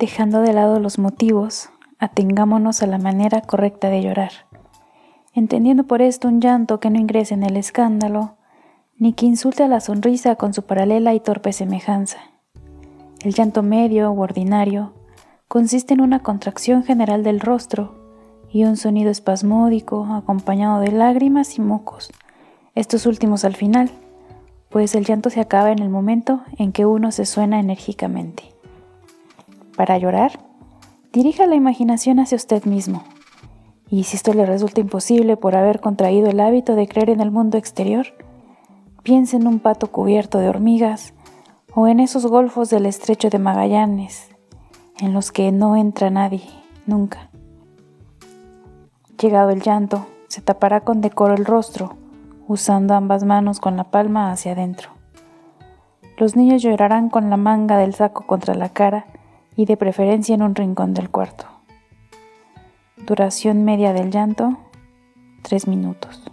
Dejando de lado los motivos, atengámonos a la manera correcta de llorar, entendiendo por esto un llanto que no ingrese en el escándalo, ni que insulte a la sonrisa con su paralela y torpe semejanza. El llanto medio u ordinario consiste en una contracción general del rostro y un sonido espasmódico acompañado de lágrimas y mocos, estos últimos al final, pues el llanto se acaba en el momento en que uno se suena enérgicamente. Para llorar, dirija la imaginación hacia usted mismo. Y si esto le resulta imposible por haber contraído el hábito de creer en el mundo exterior, piense en un pato cubierto de hormigas o en esos golfos del estrecho de Magallanes, en los que no entra nadie, nunca. Llegado el llanto, se tapará con decoro el rostro, usando ambas manos con la palma hacia adentro. Los niños llorarán con la manga del saco contra la cara y de preferencia en un rincón del cuarto. Duración media del llanto, 3 minutos.